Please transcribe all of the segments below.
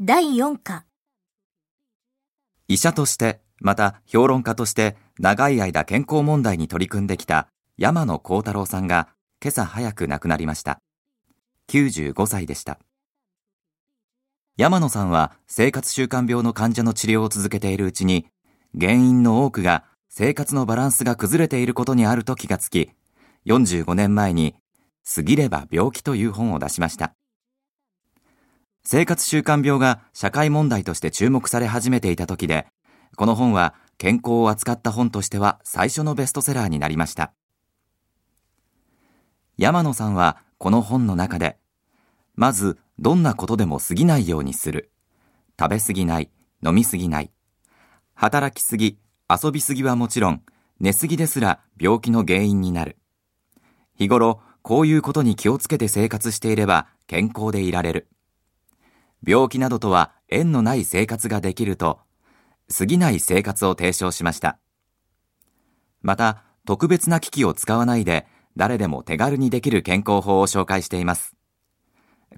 第4課医者として、また評論家として長い間健康問題に取り組んできた山野幸太郎さんが今朝早く亡くなりました。95歳でした。山野さんは生活習慣病の患者の治療を続けているうちに、原因の多くが生活のバランスが崩れていることにあると気がつき、45年前に過ぎれば病気という本を出しました。生活習慣病が社会問題として注目され始めていた時で、この本は健康を扱った本としては最初のベストセラーになりました。山野さんはこの本の中で、まずどんなことでも過ぎないようにする。食べ過ぎない、飲み過ぎない。働きすぎ、遊びすぎはもちろん、寝すぎですら病気の原因になる。日頃、こういうことに気をつけて生活していれば健康でいられる。病気などとは縁のない生活ができると、過ぎない生活を提唱しました。また、特別な機器を使わないで、誰でも手軽にできる健康法を紹介しています。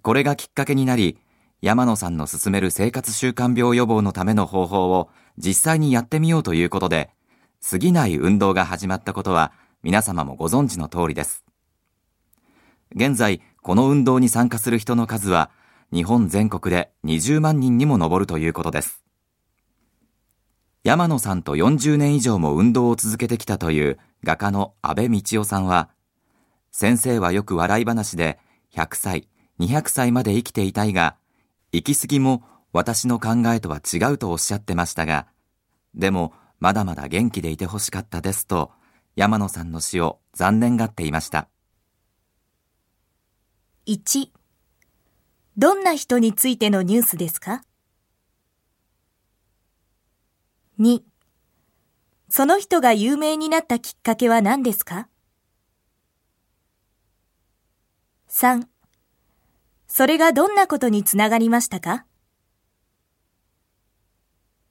これがきっかけになり、山野さんの進める生活習慣病予防のための方法を実際にやってみようということで、過ぎない運動が始まったことは皆様もご存知の通りです。現在、この運動に参加する人の数は日本全国で20万人にも上るということです。山野さんと40年以上も運動を続けてきたという画家の安倍道夫さんは、先生はよく笑い話で100歳、200歳まで生きていたいが、行き過ぎも私の考えとは違うとおっしゃってましたが、でもまだまだ元気でいてほしかったですと、山野さんの死を残念がっていました。1どんな人についてのニュースですか ?2 その人が有名になったきっかけは何ですか ?3 それがどんなことにつながりましたか？